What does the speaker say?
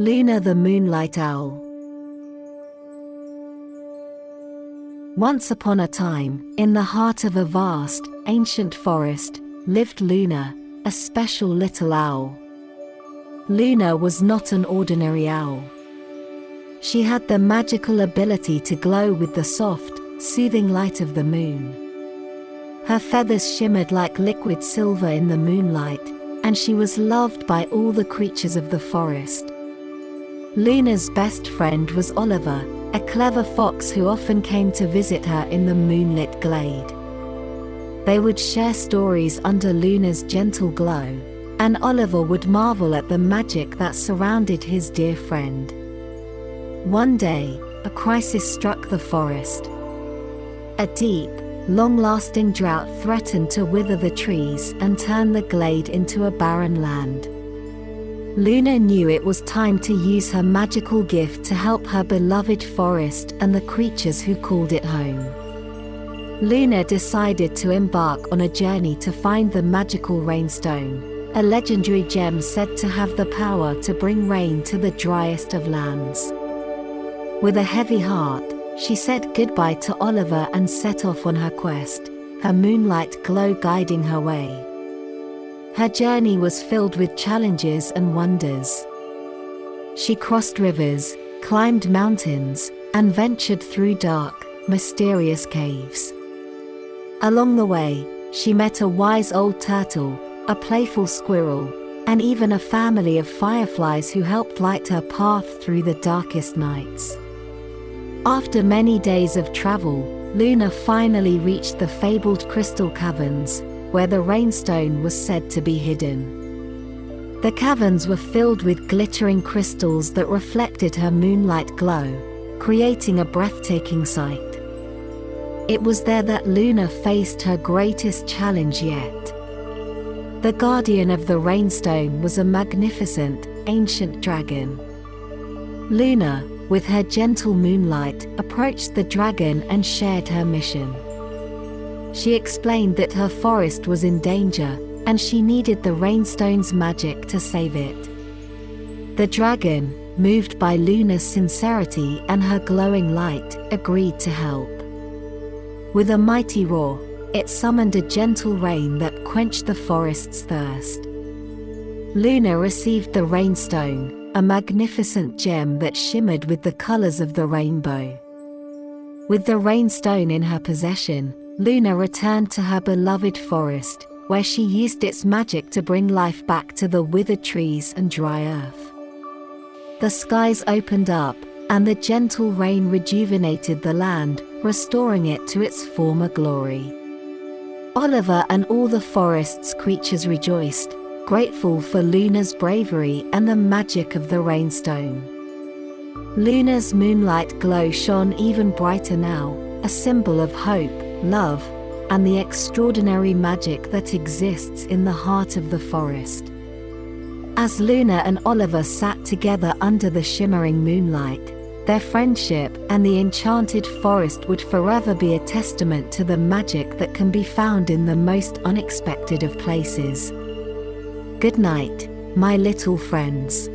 Luna the Moonlight Owl. Once upon a time, in the heart of a vast, ancient forest, lived Luna, a special little owl. Luna was not an ordinary owl. She had the magical ability to glow with the soft, soothing light of the moon. Her feathers shimmered like liquid silver in the moonlight, and she was loved by all the creatures of the forest. Luna's best friend was Oliver, a clever fox who often came to visit her in the moonlit glade. They would share stories under Luna's gentle glow, and Oliver would marvel at the magic that surrounded his dear friend. One day, a crisis struck the forest. A deep, long lasting drought threatened to wither the trees and turn the glade into a barren land. Luna knew it was time to use her magical gift to help her beloved forest and the creatures who called it home. Luna decided to embark on a journey to find the magical rainstone a legendary gem said to have the power to bring rain to the driest of lands. With a heavy heart, she said goodbye to Oliver and set off on her quest, her moonlight glow guiding her way. Her journey was filled with challenges and wonders. She crossed rivers, climbed mountains, and ventured through dark, mysterious caves. Along the way, she met a wise old turtle a playful squirrel, and even a family of fireflies who helped light her path through the darkest nights. After many days of travel, Luna finally reached the fabled crystal caverns, where the rainstone was said to be hidden. The caverns were filled with glittering crystals that reflected her moonlight glow, creating a breathtaking sight. It was there that Luna faced her greatest challenge yet. The guardian of the rainstone was a magnificent, ancient dragon. Luna, with her gentle moonlight, approached the dragon and shared her mission. She explained that her forest was in danger, and she needed the rainstone's magic to save it. The dragon, moved by Luna's sincerity and her glowing light, agreed to help. With a mighty roar, it summoned a gentle rain that quenched the forest's thirst. Luna received the rainstone, a magnificent gem that shimmered with the colors of the rainbow. With the rainstone in her possession, Luna returned to her beloved forest, where she used its magic to bring life back to the withered trees and dry earth. The skies opened up, and the gentle rain rejuvenated the land, restoring it to its former glory. Oliver and all the forest's creatures rejoiced, grateful for Luna's bravery and the magic of the rainstone. Luna's moonlight glow shone even brighter now, a symbol of hope, love, and the extraordinary magic that exists in the heart of the forest. As Luna and Oliver sat together under the shimmering moonlight, their friendship and the enchanted forest would forever be a testament to the magic that can be found in the most unexpected of places. Good night, my little friends.